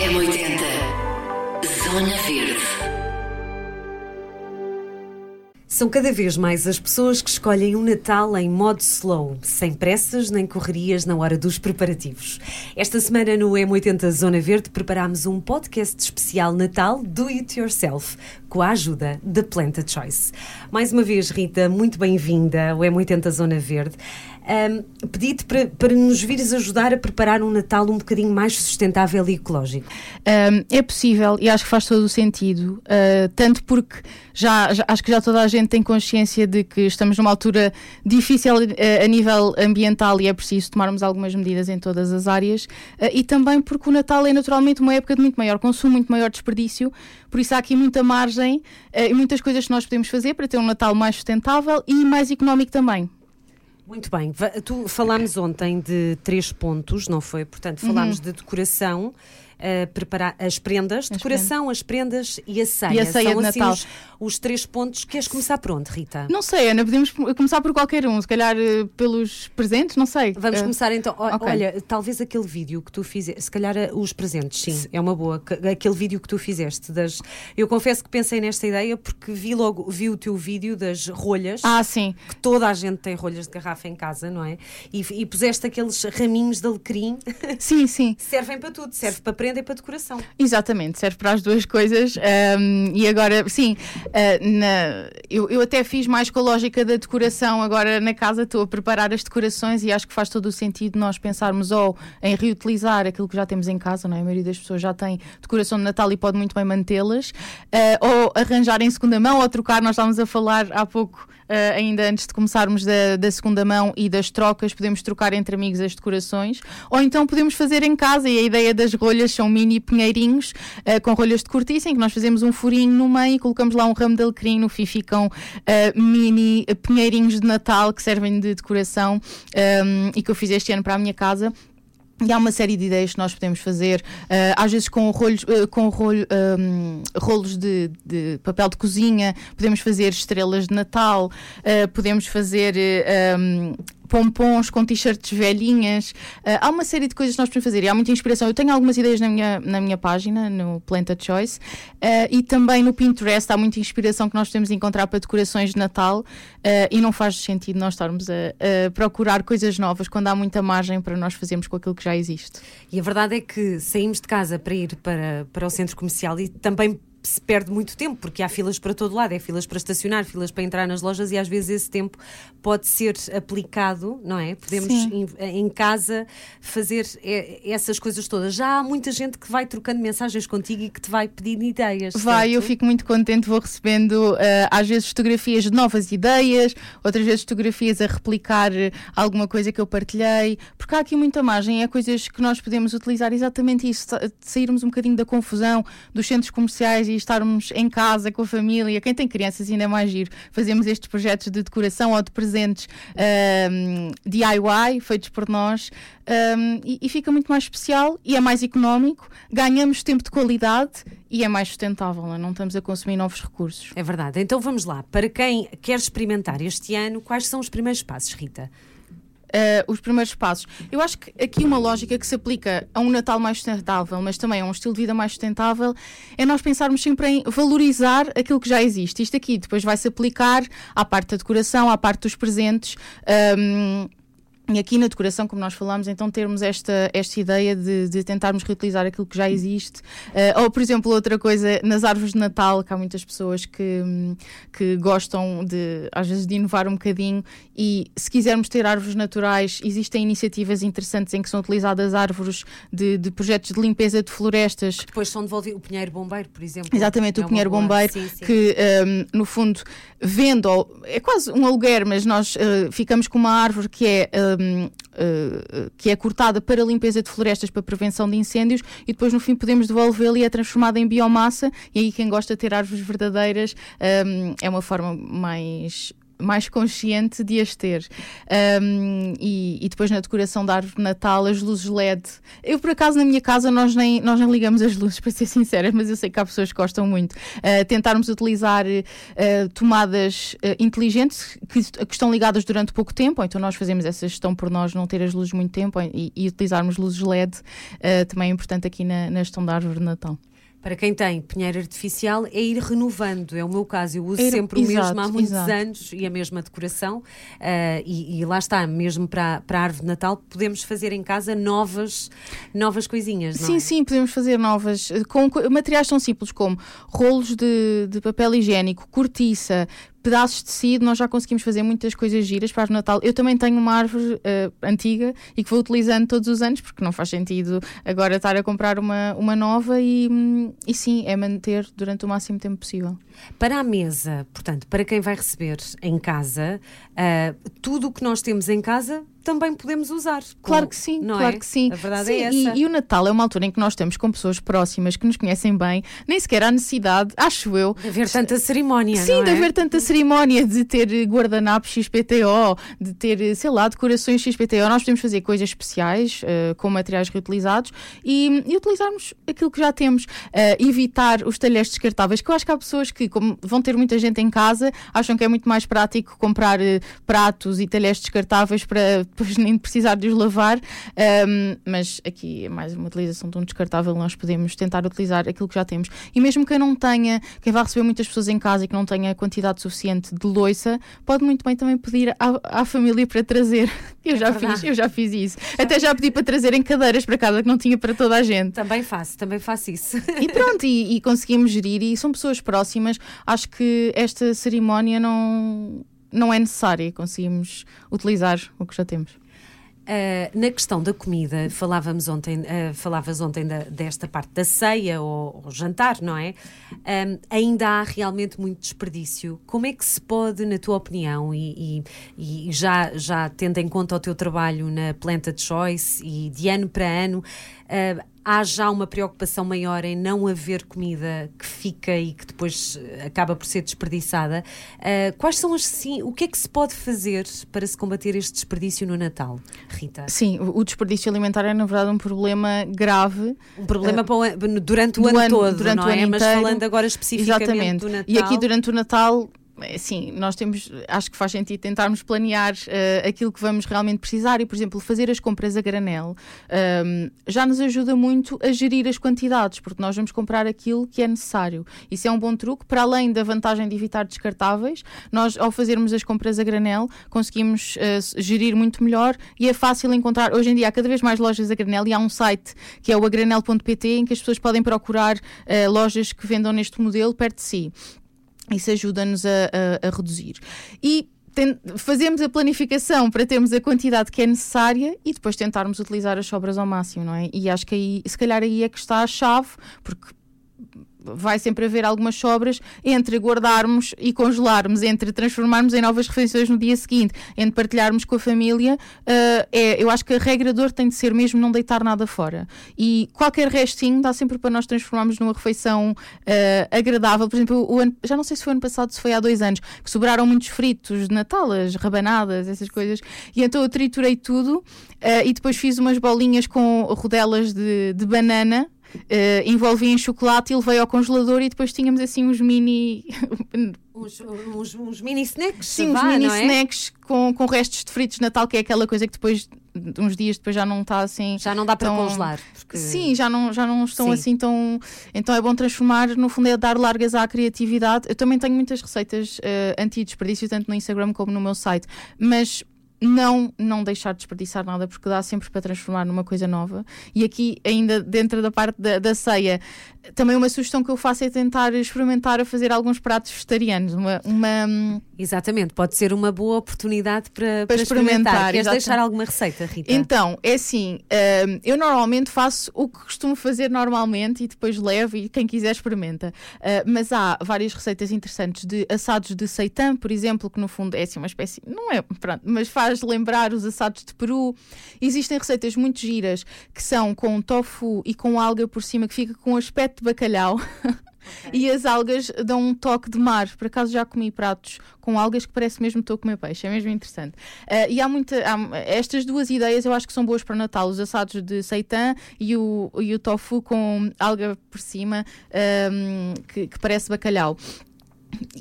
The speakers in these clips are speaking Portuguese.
M80 Zona Verde São cada vez mais as pessoas que escolhem o um Natal em modo slow, sem pressas nem correrias na hora dos preparativos. Esta semana no M80 Zona Verde preparámos um podcast especial Natal Do It Yourself, com a ajuda da Planta Choice. Mais uma vez, Rita, muito bem-vinda ao M80 Zona Verde um, pedi-te para, para nos vires ajudar a preparar um Natal um bocadinho mais sustentável e ecológico. Um, é possível e acho que faz todo o sentido, uh, tanto porque já, já, acho que já toda a gente tem consciência de que estamos numa altura difícil uh, a nível ambiental e é preciso tomarmos algumas medidas em todas as áreas, uh, e também porque o Natal é naturalmente uma época de muito maior consumo, muito maior desperdício, por isso há aqui muita margem e muitas coisas que nós podemos fazer para ter um Natal mais sustentável e mais económico também. Muito bem. Tu falámos ontem de três pontos, não foi? Portanto, falámos uhum. de decoração, uh, preparar as prendas, as decoração, prendas. as prendas e a ceia. E a ceia São de assim Natal. Os, os, três pontos. Queres começar por onde, Rita? Não sei, Ana, podemos começar por qualquer um, se calhar uh, pelos presentes, não sei. Vamos uh, começar então. Okay. Olha, talvez aquele vídeo que tu fizeste, se calhar os presentes, sim, é uma boa. Aquele vídeo que tu fizeste das. Eu confesso que pensei nesta ideia porque vi logo, vi o teu vídeo das rolhas. Ah, sim. Que toda a gente tem rolhas de garrafa em casa, não é? E, e puseste aqueles raminhos de alecrim. Sim, sim. Servem para tudo, serve para prenda e para decoração. Exatamente, serve para as duas coisas. Um, e agora, sim, uh, na, eu, eu até fiz mais com a lógica da decoração. Agora na casa estou a preparar as decorações e acho que faz todo o sentido nós pensarmos ou em reutilizar aquilo que já temos em casa, não é? A maioria das pessoas já tem decoração de Natal e pode muito bem mantê-las, uh, ou arranjar em segunda mão ou trocar. Nós estávamos a falar há pouco, uh, ainda antes de começarmos da, da segunda mão e das trocas, podemos trocar entre amigos as decorações, ou então podemos fazer em casa. E a ideia das rolhas são mini pinheirinhos uh, com rolhas de cortiça, em que nós fazemos um furinho no meio e colocamos lá um ramo de alecrim, no fim ficam uh, mini pinheirinhos de Natal que servem de decoração um, e que eu fiz este ano para a minha casa. E há uma série de ideias que nós podemos fazer, uh, às vezes com, rolhos, uh, com rolho, um, rolos de, de, papel de cozinha, podemos fazer estrelas de Natal, uh, podemos fazer um, pompons com t-shirts velhinhas. Uh, há uma série de coisas que nós podemos fazer e há muita inspiração. Eu tenho algumas ideias na minha, na minha página, no Planta Choice, uh, e também no Pinterest há muita inspiração que nós podemos encontrar para decorações de Natal uh, e não faz sentido nós estarmos a, a, procurar coisas novas quando há muita margem para nós fazermos com aquilo que já existe. E a verdade é que saímos de casa para ir para, para o centro comercial e também se perde muito tempo, porque há filas para todo lado, é filas para estacionar, filas para entrar nas lojas e às vezes esse tempo pode ser aplicado, não é? Podemos em, em, casa fazer essas coisas todas. Já há muita gente que vai trocando mensagens contigo e que te vai pedindo ideias. Vai, certo? eu fico muito contente, vou recebendo uh, às vezes fotografias de novas ideias, outras vezes fotografias a replicar alguma coisa que eu partilhei, porque há aqui muita margem, é coisas que nós podemos utilizar exatamente isso, sairmos um bocadinho da confusão dos centros comerciais e estarmos em casa com a família. Quem tem crianças ainda é mais giro. Fazemos estes projetos de decoração ou de presentes um, DIY feitos por nós um, e, e fica muito mais especial e é mais económico. Ganhamos tempo de qualidade e é mais sustentável, é? não estamos a consumir novos recursos. É verdade. Então vamos lá. Para quem quer experimentar este ano, quais são os primeiros passos, Rita? Uh, os primeiros passos. Eu acho que aqui uma lógica que se aplica a um Natal mais sustentável, mas também a um estilo de vida mais sustentável, é nós pensarmos sempre em valorizar aquilo que já existe. Isto aqui depois vai se aplicar à parte da decoração, à parte dos presentes. Um, e aqui na decoração, como nós falamos, então termos esta, esta ideia de, de tentarmos reutilizar aquilo que já existe. Uh, ou, por exemplo, outra coisa, nas árvores de Natal, que há muitas pessoas que, que gostam de, às vezes, de inovar um bocadinho. E se quisermos ter árvores naturais, existem iniciativas interessantes em que são utilizadas árvores de, de projetos de limpeza de florestas. Que depois são devolvidos. O pinheiro bombeiro, por exemplo. Exatamente, é o pinheiro bombeiro, sim, sim. que, um, no fundo, vende, é quase um aluguer, mas nós uh, ficamos com uma árvore que é. Um, uh, que é cortada para limpeza de florestas para prevenção de incêndios e depois no fim podemos devolvê-la e é transformada em biomassa. E aí quem gosta de ter árvores verdadeiras um, é uma forma mais mais consciente de as ter. Um, e, e, depois na decoração da árvore de Natal, as luzes LED. Eu, por acaso, na minha casa, nós nem, nós nem ligamos as luzes, para ser sincera, mas eu sei que há pessoas que gostam muito. Uh, tentarmos utilizar uh, tomadas uh, inteligentes que, que, estão ligadas durante pouco tempo, ou então nós fazemos essa gestão por nós não ter as luzes muito tempo e, e utilizarmos luzes LED também é importante aqui na, na gestão da árvore de Natal. Para quem tem pinheiro artificial, é ir renovando. É o meu caso. Eu uso Ir, sempre o exato, mesmo há muitos exato. anos e a mesma decoração. Uh, e, e, lá está, mesmo para, para a árvore de Natal, podemos fazer em casa novas, novas coisinhas. sim, é? sim, podemos fazer novas. Com, com materiais tão simples como rolos de, de papel higiênico, cortiça, pedaços de tecido, nós já conseguimos fazer muitas coisas giras para o Natal. Eu também tenho uma árvore uh, antiga e que vou utilizando todos os anos, porque não faz sentido agora estar a comprar uma, uma nova e, e sim, é manter durante o máximo tempo possível. Para a mesa, portanto, para quem vai receber em casa, uh, tudo o que nós temos em casa também podemos usar. Claro que sim, não claro é? que sim. A verdade sim, é essa. E, e, o Natal é uma altura em que nós estamos com pessoas próximas que nos conhecem bem, nem sequer há necessidade, acho eu. De haver tanta cerimónia. Sim, é? de haver tanta cerimónia, de ter guardanapos XPTO, de ter, sei lá, decorações XPTO. Nós podemos fazer coisas especiais uh, com materiais reutilizados e, e, utilizarmos aquilo que já temos. Uh, evitar os talheres descartáveis, que eu acho que há pessoas que, como vão ter muita gente em casa, acham que é muito mais prático comprar uh, pratos e talheres descartáveis para depois nem precisar de os lavar, um, mas aqui é mais uma utilização de um descartável, nós podemos tentar utilizar aquilo que já temos. E mesmo quem não tenha, quem vai receber muitas pessoas em casa e que não tenha quantidade suficiente de loiça, pode muito bem também pedir à, à família para trazer. Eu é já verdade. fiz, eu já fiz isso. Já Até já pedi para trazerem cadeiras para casa que não tinha para toda a gente. Também faço, também faço isso. E pronto, e, e conseguimos gerir, e são pessoas próximas. Acho que esta cerimónia não não é necessária, conseguimos utilizar o que já temos. Uh, na questão da comida, falávamos ontem, uh, falavas ontem da, desta parte da ceia ou, ou jantar, não é? Um, ainda há realmente muito desperdício. Como é que se pode, na tua opinião, e, e, e já, já tendo em conta o teu trabalho na Planta de Choice e de ano para ano, uh, há já uma preocupação maior em não haver comida que fica e que depois eh, acaba por ser desperdiçada. Uh, quais são as sim, o que é que se pode fazer para se combater este desperdício no Natal, Rita? Sim, o desperdício alimentar é na verdade um problema grave. Um problema uh, durante o ano, ano, todo, durante não o é? Ano Mas falando agora especificamente Exatamente. do Natal. E aqui durante o Natal assim, nós temos, acho que faz sentido tentarmos planear uh, aquilo que vamos realmente precisar e, por exemplo, fazer as compras a granel um, já nos ajuda muito a gerir as quantidades, porque nós vamos comprar aquilo que é necessário. Isso é um bom truque, para além da vantagem de evitar descartáveis, nós, ao fazermos as compras a granel, conseguimos uh, gerir muito melhor e é fácil encontrar. Hoje em dia há cada vez mais lojas a granel e há um site que é o agranel.pt em que as pessoas podem procurar uh, lojas que vendam neste modelo perto de si. Isso ajuda-nos a, a, a reduzir. E fazemos a planificação para termos a quantidade que é necessária e depois tentarmos utilizar as sobras ao máximo, não é? E acho que aí, se calhar aí é que está a chave, porque vai sempre haver algumas sobras entre guardarmos e congelarmos, entre transformarmos em novas refeições no dia seguinte, entre partilharmos com a família. Uh, é, eu acho que a regra dor tem de ser mesmo não deitar nada fora. E qualquer restinho dá sempre para nós transformarmos numa refeição uh, agradável. Por exemplo, ano, já não sei se foi ano passado, se foi há dois anos, que sobraram muitos fritos de Natal, as rabanadas, essas coisas. E então eu triturei tudo uh, e depois fiz umas bolinhas com rodelas de, de banana uh, envolvi em chocolate e levei ao congelador e depois tínhamos assim uns mini. uns, uns, uns, mini snacks. Sim, uns mini é? snacks com, com restos de fritos de Natal, que é aquela coisa que depois, uns dias depois, já não está assim. Já não dá para tão... congelar. Porque... Sim, já não, já não estão Sim. assim tão. Então é bom transformar, no fundo, é dar largas à criatividade. Eu também tenho muitas receitas uh, anti-desperdício, tanto no Instagram como no meu site, mas não não deixar de desperdiçar nada porque dá sempre para transformar numa coisa nova. E aqui ainda dentro da parte da, da ceia também uma sugestão que eu faço é tentar experimentar a fazer alguns pratos vegetarianos uma, uma exatamente pode ser uma boa oportunidade para, para, para experimentar, experimentar. queres deixar alguma receita Rita? Então é assim hum, eu normalmente faço o que costumo fazer normalmente e depois levo e quem quiser experimenta. Uh, mas há várias receitas interessantes de assados de seitã por exemplo que no fundo é assim uma espécie não é pronto mas faz faz lembrar os assados de Peru. Existem receitas muito giras que são com tofu e com alga por cima que fica com aspecto de bacalhau. E as algas dão um toque de mar. Por acaso já comi pratos com algas que parece mesmo que estou a comer peixe. É mesmo interessante. Uh, e há muita. Há, estas duas ideias eu acho que são boas para o Natal: os assados de seitan e o, e o tofu com alga por cima, um, que, que parece bacalhau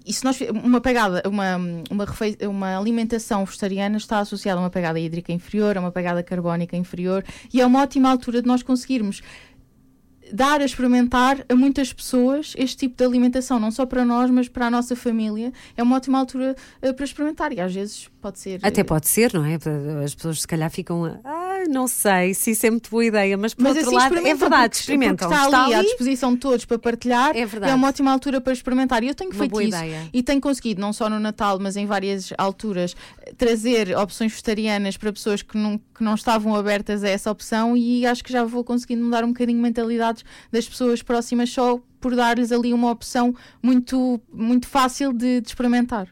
e se nós uma pegada, uma, uma, uma alimentação vegetariana está associada a uma pegada hídrica inferior, a uma pegada carbónica inferior, e é uma ótima altura de nós conseguirmos dar a experimentar a muitas pessoas este tipo de alimentação, não só para nós, mas para a nossa família. É uma ótima altura uh, para experimentar e às vezes pode ser. Até pode ser, não é? As pessoas se calhar ficam. Ah, não sei se isso é muito boa ideia, mas por mas outro assim, lado, é verdade, experimentam. Está, está ali, à disposição de todos para partilhar. É verdade. É uma ótima altura para experimentar. E eu tenho uma feito isso ideia. e tenho conseguido, não só no Natal, mas em várias alturas, trazer opções vegetarianas para pessoas que não, que não estavam abertas a essa opção e acho que já vou conseguindo mudar um bocadinho mentalidades das pessoas próximas só por dar-lhes ali uma opção muito, muito fácil de, de experimentar.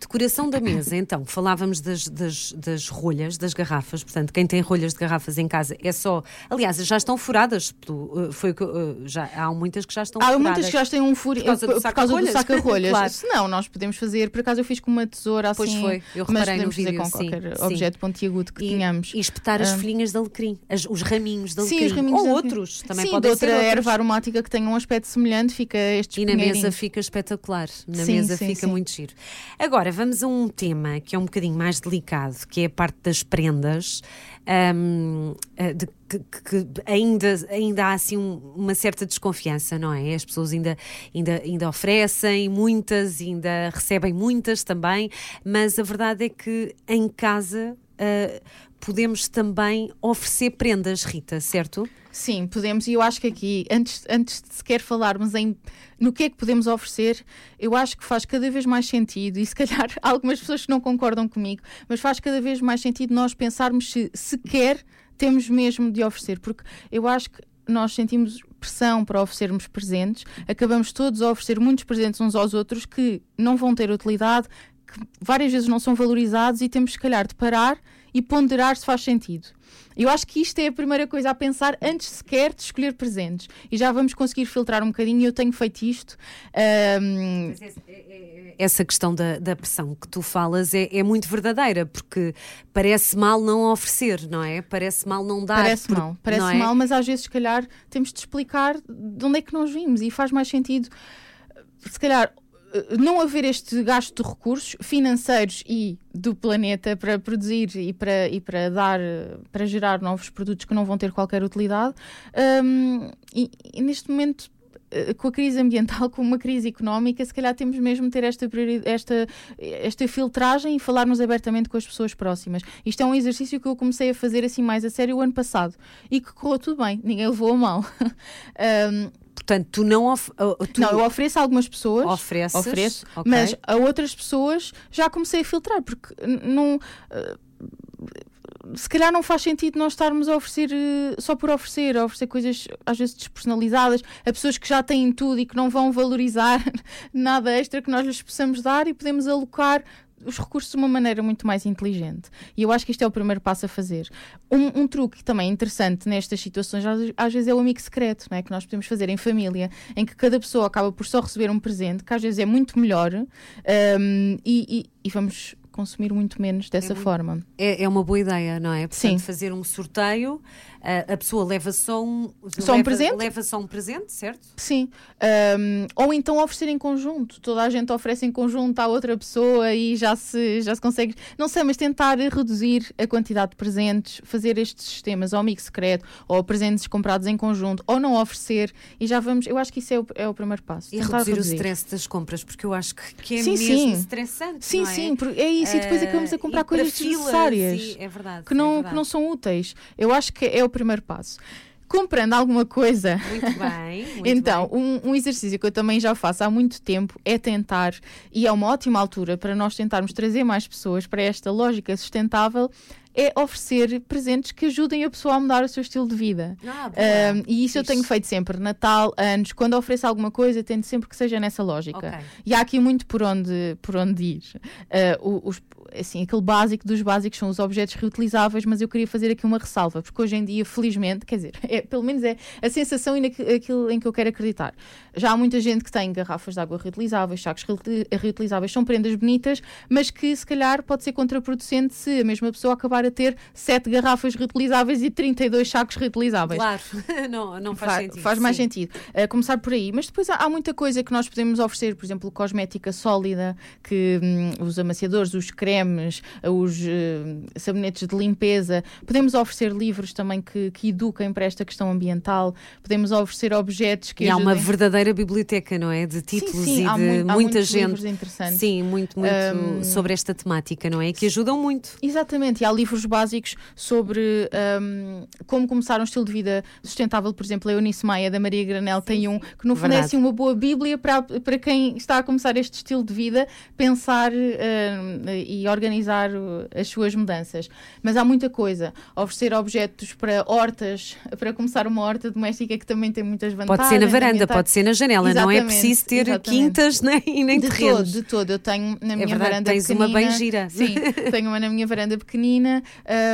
Decoração da mesa, então, falávamos das, das, das, rolhas, das garrafas, portanto, quem tem rolhas de garrafas em casa é só. Aliás, já estão furadas, uh, foi, uh, já, há muitas que já estão há furadas. Há muitas que já têm um furo por causa do saca-rolhas. Saca claro. Se não, nós podemos fazer, por acaso eu fiz com uma tesoura assim. Pois foi, eu reparei mas no vídeo, fazer com sim, qualquer sim. objeto pontiagudo que e, tenhamos. E espetar as folhinhas de alecrim, as, os raminhos de alecrim. Sim, os raminhos Ou de outros, também sim, podem de outra erva aromática que tenha um aspecto semelhante, fica este E na mesa fica espetacular, na sim, mesa fica muito giro. Agora, vamos a um tema tema que é um bocadinho mais delicado, que é a parte das prendas, um, eh, de, que, que, ainda, ainda há assim uma certa desconfiança, não é? As pessoas ainda, ainda, ainda oferecem muitas, ainda recebem muitas também, mas a verdade é que em casa uh, podemos também oferecer prendas, Rita, certo? Sim, podemos, e eu acho que aqui, antes, antes de sequer falarmos em no que é que podemos oferecer, eu acho que faz cada vez mais sentido, e se calhar algumas pessoas que não concordam comigo, mas faz cada vez mais sentido nós pensarmos se sequer temos mesmo de oferecer, porque eu acho que nós sentimos pressão para oferecermos presentes, acabamos todos a oferecer muitos presentes uns aos outros que não vão ter utilidade, que várias vezes não são valorizados e temos, se calhar, de parar e ponderar se faz sentido. Eu acho que isto é a primeira coisa a pensar antes sequer de escolher presentes. E já vamos conseguir filtrar um bocadinho. Eu tenho feito isto. Um... É, é, é, essa questão da, da pressão que tu falas é, é, muito verdadeira, porque parece mal não oferecer, não é? Parece mal não dar. Parece mal, parece é? mal, mas às vezes, se calhar, temos de explicar de onde é que nós vimos e faz mais sentido. Se calhar, não haver este gasto de recursos financeiros e do planeta para produzir e para, e para dar, para gerar novos produtos que não vão ter qualquer utilidade, um, e, e, neste momento. Eh, com a crise ambiental, com uma crise económica, se calhar temos mesmo de ter esta, esta, esta filtragem e falarmos abertamente com as pessoas próximas. Isto é um exercício que eu comecei a fazer assim mais a sério o ano passado e que correu tudo bem, ninguém levou a mal. um, Portanto, tu não. Of, tu não, eu ofereço a algumas pessoas. Ofereces, ofereço, okay. mas a outras pessoas já comecei a filtrar, porque não. Uh, se calhar não faz sentido nós estarmos a oferecer uh, só por oferecer, a oferecer coisas às vezes despersonalizadas a pessoas que já têm tudo e que não vão valorizar nada extra que nós lhes possamos dar e podemos alocar os recursos de uma maneira muito mais inteligente. E eu acho que isto é o primeiro passo a fazer. Um, um truque também interessante nestas situações, às, às, vezes, é o amigo secreto, não é? que nós podemos fazer em família, em que cada pessoa acaba por só receber um presente, que às vezes é muito melhor, um, e, e, e vamos consumir muito menos dessa é forma. É, é, uma boa ideia, não é? Portanto, Sim. fazer um sorteio a, pessoa leva só um, só leva, um presente? Leva só um presente, certo? Sim. Um, ou então oferecer em conjunto. Toda a gente oferece em conjunto à outra pessoa e já se, já se consegue. Não sei, mas tentar reduzir a quantidade de presentes, fazer estes sistemas, ou amigo secreto, ou presentes comprados em conjunto, ou não oferecer, e já vamos. Eu acho que isso é o, é o primeiro passo. E reduzir, reduzir, o stress das compras, porque eu acho que, que é sim, mesmo sim. estressante. Sim, é? sim, é isso. E depois acabamos a comprar coisas desnecessárias é verdade, que, não, é verdade. que não são úteis. Eu acho que é o primeiro passo comprando alguma coisa. Muito bem. Muito então, bem. Um, um, exercício que eu também já faço há muito tempo é tentar, e é uma ótima altura para nós tentarmos trazer mais pessoas para esta lógica sustentável, é oferecer presentes que ajudem a pessoa a mudar o seu estilo de vida. Ah, Um, e isso eu tenho feito sempre, Natal, anos, quando ofereço alguma coisa, tento sempre que seja nessa lógica. Ok. E há aqui muito por onde, por onde ir. Uh, os, assim, aquele básico dos básicos são os objetos reutilizáveis, mas eu queria fazer aqui uma ressalva, porque hoje em dia, felizmente, quer dizer, é, pelo menos é a sensação e naquilo aquilo em que eu quero acreditar. Já há muita gente que tem garrafas de água reutilizáveis, sacos reutil- reutilizáveis, são prendas bonitas, mas que se calhar pode ser contraproducente se a mesma pessoa acabar a ter 7 garrafas reutilizáveis e 32 sacos reutilizáveis. Claro, não, não faz, Fa- sentido. faz mais sim. sentido. Uh, começar por aí. Mas depois há, há muita coisa que nós podemos oferecer, por exemplo, cosmética sólida, que hum, os amaciadores, os cremes, os uh, sabonetes de limpeza. Podemos oferecer livros também que, que eduquem para esta questão ambiental. Podemos oferecer objetos que E há uma ajudem- verdadeira biblioteca, não é? De títulos sim, sim, e de muita gente. livros interessantes. Sim, muito, muito Um, sobre esta temática, não é? Que ajudam muito. Exatamente, e há livros básicos sobre hum, como começar um estilo de vida sustentável. Por exemplo, a Eunice Maia, da Maria Granel, tem um que, no fundo, é assim uma boa bíblia para, para quem está a começar este estilo de vida, pensar hum, e organizar uh, as suas mudanças. Mas há muita coisa. Oferecer objetos para hortas, para começar uma horta doméstica que também tem muitas vantagens. Pode ser na varanda, pode ser na janela, não é preciso ter exatamente. quintas nem, e nem De todo, terrenos. de todo. Eu tenho na minha verdade, varanda tens pequenina. uma bem gira. Sim, tenho uma na minha varanda pequenina.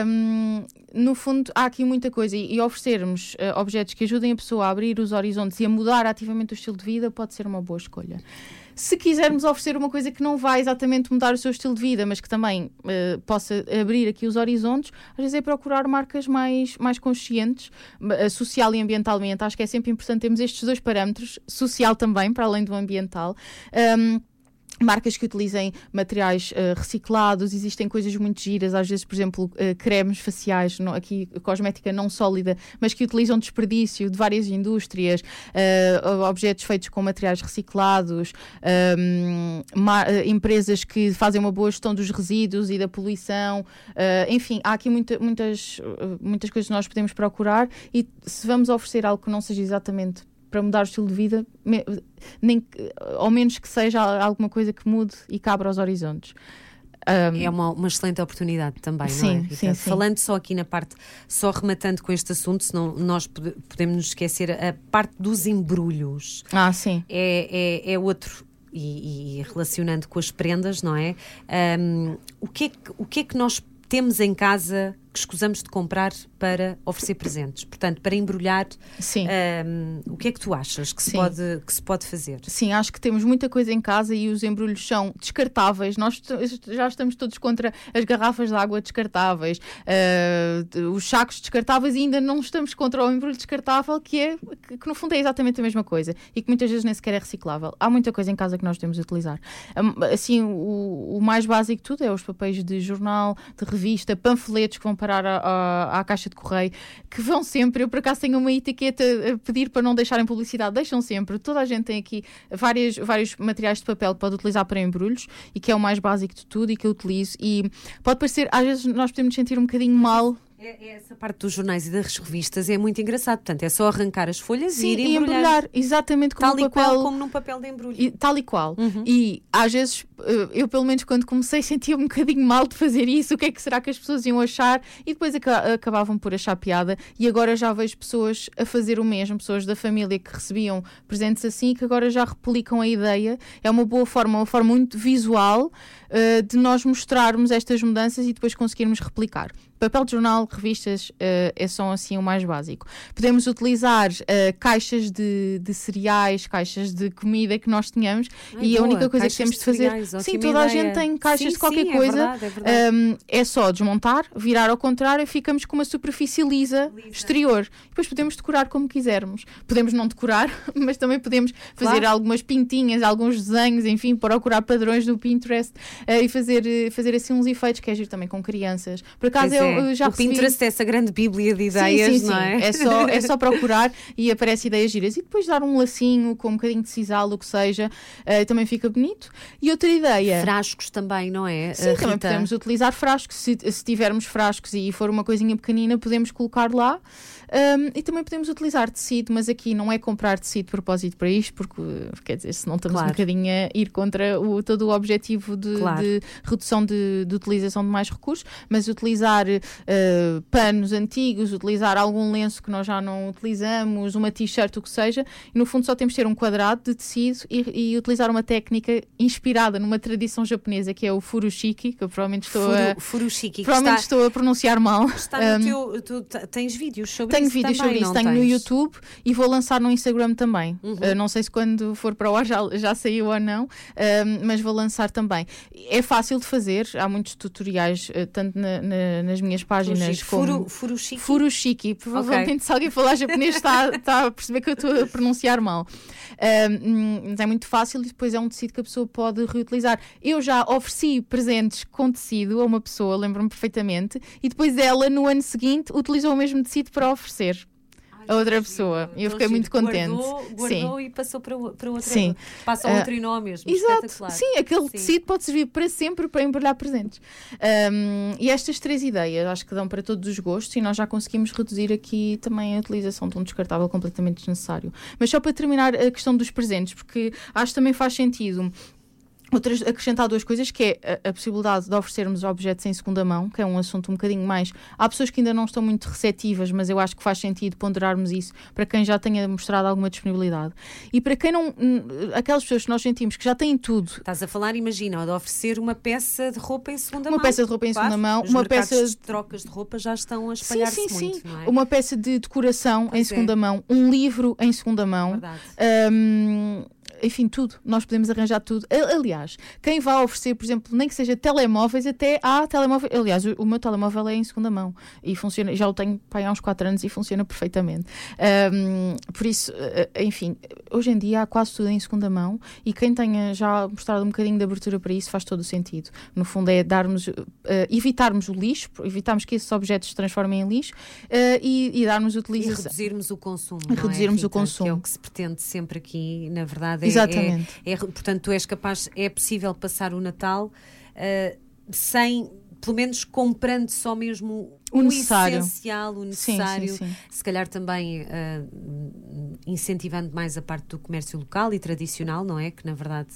Hum, no fundo, há aqui muita coisa. E, e oferecermos eh, objetos que ajudem a pessoa a abrir os horizontes e a mudar ativamente o estilo de vida pode ser uma boa escolha. Se quisermos oferecer uma coisa que não vai exatamente mudar o seu estilo de vida, mas que também eh, possa abrir aqui os horizontes, às vezes é procurar marcas mais, mais conscientes, eh, social e ambientalmente. Acho que é sempre importante termos estes dois parâmetros, social também, para além do ambiental. Hum, Marcas que utilizem materiais eh, reciclados, existem coisas muito giras, às vezes, por exemplo, eh, cremes faciais, aqui cosmética não sólida, mas que utilizam desperdício de várias indústrias, eh, objetos feitos com materiais reciclados, ehm, ma- eh, empresas que fazem uma boa gestão dos resíduos e da poluição, enfim, há aqui muita- muitas, muitas coisas que nós podemos procurar e se vamos oferecer algo que não seja exatamente para mudar o estilo de vida, nem ao menos que seja alguma coisa que mude e que abra os horizontes. Um, É uma, uma excelente oportunidade também, não Sim, é? Rita? sim, sim. Falando só aqui na parte, só rematando com este assunto, senão nós pode- podemos nos esquecer a parte dos embrulhos. Ah, sim. é, é, é outro. E, e relacionando com as prendas, não é? Ahm, o, que é que, o que é que nós temos em casa que escusamos de comprar para oferecer presentes? Portanto, para embrulhar, Sim. ahm, o que é que tu achas que se, Sim. pode, que se pode fazer? Sim, acho que temos muita coisa em casa e os embrulhos são descartáveis. Nós já estamos todos contra as garrafas de água descartáveis, de- os sacos descartáveis e ainda não estamos contra o embrulho descartável, que é que, que no fundo é exatamente a mesma coisa e que muitas vezes nem sequer é reciclável. Há muita coisa em casa que nós temos de utilizar. Hum, Assim, o, o mais básico de tudo é os papéis de jornal, de revista, panfletos que vão parar à, caixa de correio, que vão sempre. Eu por acaso tenho uma etiqueta a pedir para não deixarem publicidade, deixam sempre. Toda a gente tem aqui várias, vários materiais de papel que pode utilizar para embrulhos e que é o mais básico de tudo e que eu utilizo. E pode parecer, às vezes nós podemos sentir um bocadinho mal É, é essa parte dos jornais e das revistas é muito engraçado. Portanto, é só arrancar as folhas Sim, e ir e embrulhar. embrulhar, exatamente como Tal e papel. qual como num papel de embrulho. E, tal e qual. Uhum. E às vezes, eh, eu pelo menos quando comecei, sentia um bocadinho mal de fazer isso. O que é que será que as pessoas iam achar? E depois aca- acabavam por achar piada. E agora já vejo pessoas a fazer o mesmo, pessoas da família que recebiam presentes assim, que agora já replicam a ideia. É uma boa forma, uma forma muito visual eh, de nós mostrarmos estas mudanças e depois conseguirmos replicar. Papel de jornal, revistas, eh, é só assim o mais básico. Podemos utilizar eh, caixas de, de cereais, caixas de comida que nós tenhamos Ai, e a boa, única coisa que temos de de fazer. cereais, sim, toda a ideia. gente tem caixas Sim, de qualquer sim, é coisa. verdade, é verdade. Um, é só desmontar, virar ao contrário e ficamos com uma superfície lisa, exterior. Depois podemos decorar como quisermos. Podemos não decorar, mas também podemos fazer Claro. algumas pintinhas, alguns desenhos, enfim, procurar padrões do Pinterest eh, e fazer, fazer assim uns efeitos que é giro também com crianças. Por acaso Pois é. Eu já o recebi... Pinterest é essa grande bíblia de ideias, sim, sim, não sim. é? só, é só procurar e aparece ideias giras. E depois dar um lacinho com um bocadinho de sisal, o que seja, eh, também fica bonito. E outra ideia. Frascos também, não é? Sim, eh, também Rita? podemos utilizar frascos. Se, se tivermos frascos e for uma coisinha pequenina, podemos colocar lá. Um, e também podemos utilizar tecido, mas aqui não é comprar tecido de propósito para isto, porque quer dizer, senão estamos Claro. um bocadinho a ir contra o, todo o objetivo de, Claro. de redução de, de utilização de mais recursos, mas utilizar uh, panos antigos, utilizar algum lenço que nós já não utilizamos, uma t-shirt, o que seja, e no fundo só temos de ter um quadrado de tecido e, e, utilizar uma técnica inspirada numa tradição japonesa que é o furushiki, que eu provavelmente estou Furu, a furushiki, provavelmente está, estou a pronunciar mal. Está no um, teu, tu tens vídeos sobre tenho isso vídeos também, sobre isso, tenho tens? no YouTube e vou lançar no Instagram também. Uhum. Uh, não sei se quando for para o ar já, já saiu ou não, uh, mas vou lançar também. É fácil de fazer, há muitos tutoriais, uh, tanto na, na, nas minhas páginas furushiki. como. Furu, furushiki. Furushiki. Provavelmente okay. se alguém falar japonês está, está a perceber que eu estou a pronunciar mal. mas é muito fácil e depois é um tecido que a pessoa pode reutilizar. Eu já ofereci presentes com tecido a uma pessoa, lembro-me perfeitamente, e depois ela, no ano seguinte, utilizou o mesmo tecido para oferecer a outra pessoa. E eu fiquei muito contente. Guardou, guardou Sim. e passou para, para outra. Sim. Passa a outro uh, nó mesmo. Exato. Sim, aquele Sim. tecido pode servir para sempre para embrulhar presentes. Um, e estas três ideias acho que dão para todos os gostos e nós já conseguimos reduzir aqui também a utilização de um descartável completamente desnecessário. Mas só para terminar a questão dos presentes, porque acho que também faz sentido Outras, acrescentar duas coisas, que é a, a, possibilidade de oferecermos objetos em segunda mão, que é um assunto um bocadinho mais. Há pessoas que ainda não estão muito receptivas, mas eu acho que faz sentido ponderarmos isso para quem já tenha mostrado alguma disponibilidade. E para quem não. Aquelas pessoas que nós sentimos que já têm tudo. Estás a falar, imagina, de oferecer uma peça de roupa em segunda uma mão. Uma peça de roupa em claro, segunda mão, uma peça. de trocas de roupa já estão a espalhar-se sim, sim, muito. Sim. É? Uma peça de decoração pois em segunda é. mão, um livro em segunda mão. Verdade. Um, enfim, tudo. Nós podemos arranjar tudo. Aliás, quem vai oferecer, por exemplo, nem que seja telemóveis, até há telemóvel. Aliás, o, o meu telemóvel é em segunda mão e funciona, já o tenho pai, há uns 4 anos e funciona perfeitamente. Um, por isso, enfim, hoje em dia há quase tudo em segunda mão e quem tenha já mostrado um bocadinho de abertura para isso faz todo o sentido. No fundo, é darmos, uh, evitarmos o lixo, evitarmos que esses objetos se transformem em lixo uh, e, e darmos utilização. E reduzirmos o consumo. reduzirmos é, o consumo. Que é o que se pretende sempre aqui, na verdade. Exatamente. É, é, portanto, tu és capaz, é possível passar o Natal uh, sem, pelo menos comprando só mesmo o, necessário. essencial, o necessário. Sim, sim, sim. Se calhar também uh, incentivando mais a parte do comércio local e tradicional, não é? Que na verdade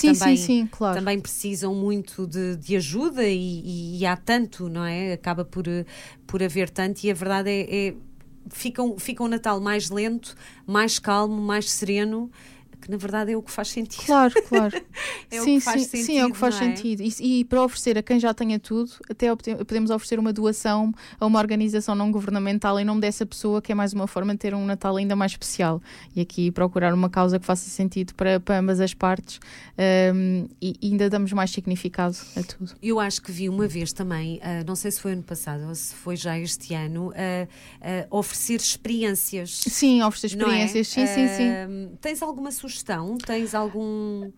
também, claro. também precisam muito de, de ajuda e, e, e, há tanto, não é? Acaba por, por haver tanto e a verdade é, é fica, fica um Natal mais lento, mais calmo, mais sereno que na verdade é o que faz sentido. Claro, claro. é sim, o que faz sim, sentido. Sim, é o que faz é? sentido. E, e, para oferecer a quem já tenha tudo, até podemos oferecer uma doação a uma organização não governamental em nome dessa pessoa, que é mais uma forma de ter um Natal ainda mais especial. E aqui procurar uma causa que faça sentido para, para ambas as partes um, e, e, ainda damos mais significado a tudo. Eu acho que vi uma vez também, uh, não sei se foi ano passado ou se foi já este ano, uh, uh, oferecer experiências. Sim, oferecer experiências. Sim, sim, sim. Tens alguma sugestão? Tens algum.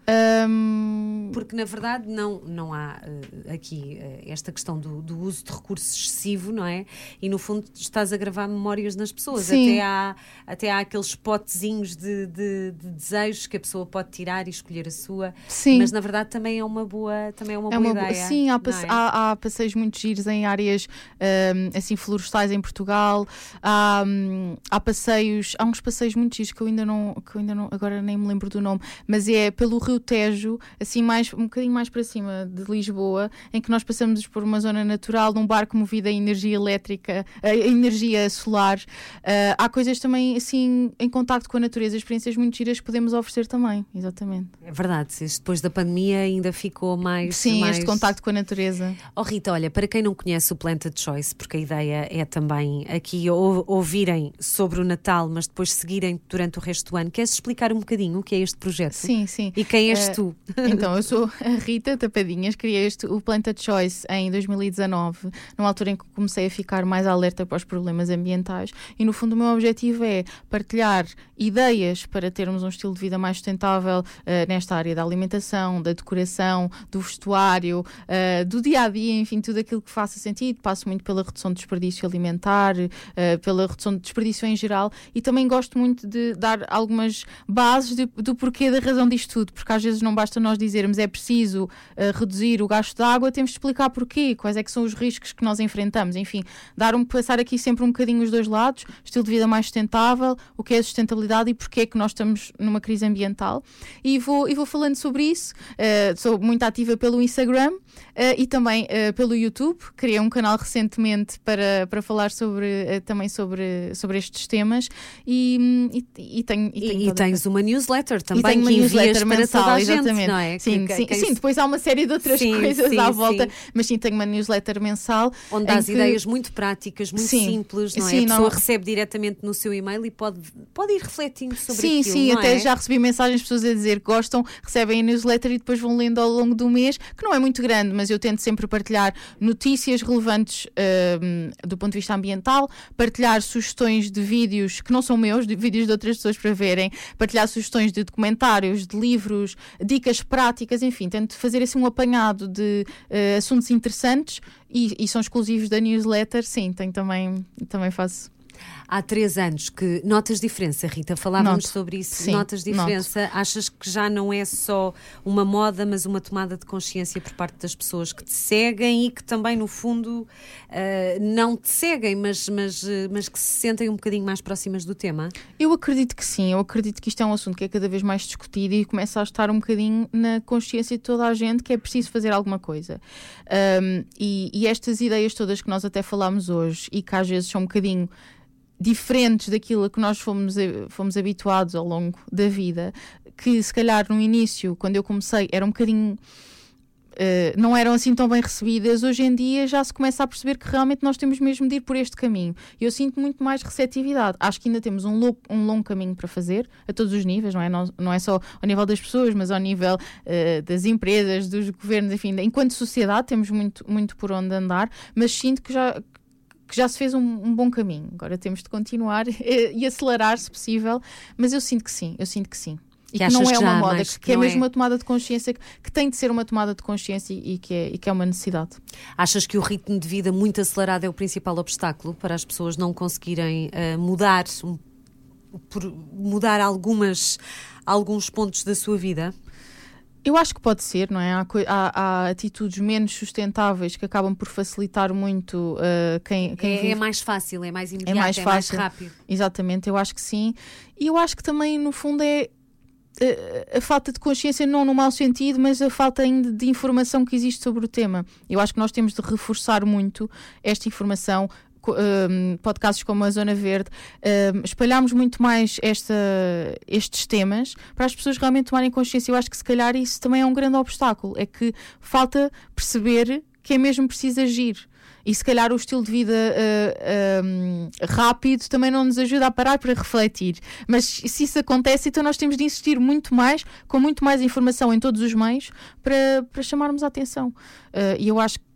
Um... Porque na verdade não, não há uh, aqui uh, esta questão do, do, uso de recursos excessivo, não é? E no fundo estás a gravar memórias nas pessoas. Sim. Até há, até há aqueles potezinhos de, de, de, desejos que a pessoa pode tirar e escolher a sua. Sim. Mas na verdade também é uma boa, também é uma é boa uma ideia. Sim, há, é? há, há, passeios muito giros em áreas um, assim florestais em Portugal. Há, um, há passeios, há uns passeios muito giros que eu ainda não, que eu ainda não agora nem me lembro do nome, mas é pelo Rio Tejo, assim mais um bocadinho mais para cima de Lisboa, em que nós passamos por uma zona natural, num barco movido a energia elétrica, a energia solar. Uh, há coisas também assim em contacto com a natureza, experiências muito giras que podemos oferecer também, exatamente. É verdade, depois da pandemia ainda ficou mais. Sim, mais... este contacto com a natureza. Oh Rita, olha, para quem não conhece o Planted Choice, porque a ideia é também aqui ou, ouvirem sobre o Natal, mas depois seguirem durante o resto do ano, queres explicar um bocadinho o que é este projeto? Sim, sim. E quem és uh, tu? Então, eu sou a Rita Tapadinhas, criei este, o Planted Choice em 2019, numa altura em que comecei a ficar mais alerta para os problemas ambientais e no fundo o meu objetivo é partilhar ideias para termos um estilo de vida mais sustentável uh, nesta área da alimentação, da decoração, do vestuário, uh, do dia a dia, enfim, tudo aquilo que faça sentido. Passo muito pela redução de desperdício alimentar, pela redução de desperdício em geral e também gosto muito de dar algumas bases de, do porquê da razão disto tudo, porque às vezes não basta nós dizermos é preciso uh, reduzir o gasto de água, temos de explicar porquê, quais é que são os riscos que nós enfrentamos. Enfim, dar um, passar aqui sempre um bocadinho os dois lados, estilo de vida mais sustentável, o que é a sustentabilidade e porquê é que nós estamos numa crise ambiental. E vou, e vou falando sobre isso. Uh, sou muito ativa pelo Instagram uh, e também pelo YouTube. Criei um canal recentemente para, para falar sobre, também sobre, sobre estes temas e, e, e tenho. E, tenho e tens uma newsletter também. E tenho uma newsletter mensal, exatamente. é? Sim, que, sim, que, sim, depois há uma série de outras sim, coisas sim, à volta, mas sim, tenho uma newsletter mensal. Onde dá que... ideias muito práticas, muito simples, não é? a pessoa não... recebe diretamente no seu e-mail e pode, pode ir refletindo sobre sim, aquilo. Sim, sim, até é? já recebi mensagens de pessoas a dizer que gostam, recebem a newsletter e depois vão lendo ao longo do mês, que não é muito grande, mas eu tento sempre partilhar notícias relevantes uh, do ponto de vista ambiental, partilhar sugestões de vídeos que não são meus, de vídeos de outras pessoas para verem, partilhar sugestões de documentários, de livros, dicas práticas, enfim, tento fazer assim um apanhado de uh, assuntos interessantes e, e, são exclusivos da newsletter, sim, tenho também, também faço há três anos que notas diferença, Rita, falávamos Noto. sobre isso. Sim, notas diferença, noto. achas que já não é só uma moda, mas uma tomada de consciência por parte das pessoas que te seguem e que também, no fundo, uh, não te seguem, mas, mas, uh, mas que se sentem um bocadinho mais próximas do tema? Eu acredito que sim, eu acredito que isto é um assunto que é cada vez mais discutido e começa a estar um bocadinho na consciência de toda a gente que é preciso fazer alguma coisa. Um, e, e estas ideias todas que nós até falámos hoje e que às vezes são um bocadinho diferentes daquilo a que nós fomos, fomos habituados ao longo da vida, que se calhar no início, quando eu comecei, era um bocadinho. Uh, não eram assim tão bem recebidas, hoje em dia já se começa a perceber que realmente nós temos mesmo de ir por este caminho. E eu sinto muito mais receptividade. Acho que ainda temos um, longo, um longo caminho para fazer, a todos os níveis, não é, não, não é só ao nível das pessoas, mas ao nível uh, das empresas, dos governos, enfim, enquanto sociedade temos muito, muito por onde andar, mas sinto que já, que já se fez um, um, bom caminho. Agora temos de continuar e, acelerar, se possível, mas eu sinto que sim, eu sinto que sim. E que, que não é uma moda, que, que é mesmo é... uma tomada de consciência, que, que, tem de ser uma tomada de consciência e, e que é, e que é uma necessidade. Achas que o ritmo de vida muito acelerado é o principal obstáculo para as pessoas não conseguirem uh, mudar, um, por, mudar algumas, alguns pontos da sua vida? Eu acho que pode ser, não é? Há, há, há, atitudes menos sustentáveis que acabam por facilitar muito uh, quem, quem é, vive. é mais fácil, é mais imediato, é mais, fácil. É mais rápido. Exatamente, eu acho que sim. E eu acho que também, no fundo, é a, falta de consciência, não no mau sentido, mas a falta ainda de informação que existe sobre o tema. Eu acho que nós temos de reforçar muito esta informação, um, podcasts como a Zona Verde, um, espalharmos muito mais esta, estes temas para as pessoas realmente tomarem consciência. Eu acho que se calhar isso também é um grande obstáculo, é que falta perceber que é mesmo preciso agir. E se calhar o estilo de vida uh, um, rápido também não nos ajuda a parar para refletir. Mas se isso acontece, então nós temos de insistir muito mais, com muito mais informação em todos os meios, para, para chamarmos a atenção. Uh, e eu acho que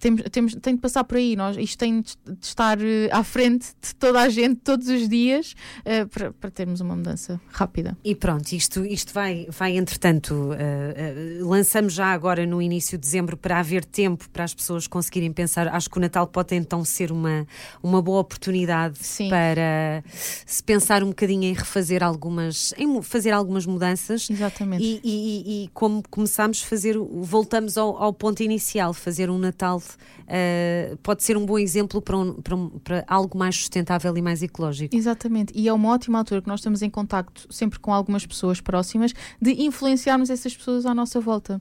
temos, temos, tem de passar por aí. Nós, isto tem de, estar eh, à frente de toda a gente todos os dias uh, para, para, termos uma mudança rápida. E pronto, isto, isto vai, vai entretanto, uh, uh, lançamos já agora no início de dezembro para haver tempo para as pessoas conseguirem pensar. Acho que o Natal pode então ser uma, uma boa oportunidade Sim. para se pensar um bocadinho em refazer algumas, em fazer algumas mudanças. Exatamente. E, e, e como começámos a fazer, voltamos ao, ao ponto inicial, fazer um Natal uh, pode ser um bom exemplo para, um, para, um, para, algo mais sustentável e mais ecológico. Exatamente, e é uma ótima altura que nós estamos em contacto sempre com algumas pessoas próximas de influenciarmos essas pessoas à nossa volta.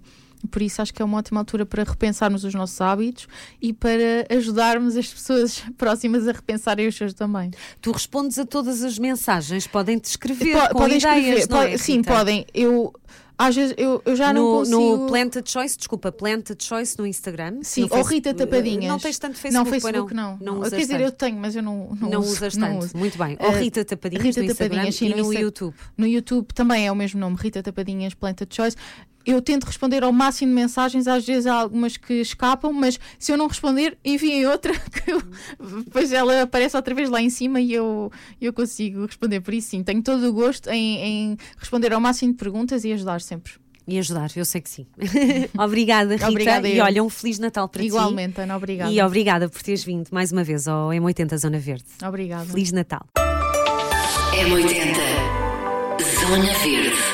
Por isso acho que é uma ótima altura para repensarmos os nossos hábitos e para ajudarmos as pessoas próximas a repensarem os seus também. Tu respondes a todas as mensagens, podem te escrever podem ideias, escrever, é, Sim, podem. Eu às vezes eu, eu já no, não consigo... No Planted Choice, desculpa, Planted Choice no Instagram. Sim, ou Rita Tapadinhas. Não tens tanto Facebook, Não, Facebook não. não. não. Quer dizer, tanto. eu tenho, mas eu não, não, não uso, usas tanto. Uso. Muito bem. Ou uh, Rita Tapadinhas Rita no Instagram Tapadinhas, sim, e no, no YouTube. No YouTube também é o mesmo nome, Rita Tapadinhas Planted Choice eu tento responder ao máximo de mensagens, às vezes há algumas que escapam, mas se eu não responder, enviem outra, que eu, depois ela aparece outra vez lá em cima e eu, eu consigo responder. Por isso, sim, tenho todo o gosto em, em responder ao máximo de perguntas e ajudar sempre. E ajudar, eu sei que sim. obrigada, Rita. Obrigada, e olha, um Feliz Natal para Igualmente, ti. Igualmente, Ana, obrigada. E obrigada por teres vindo mais uma vez ao M80 Zona Verde. Obrigada. Feliz Natal. M80 Zona Verde.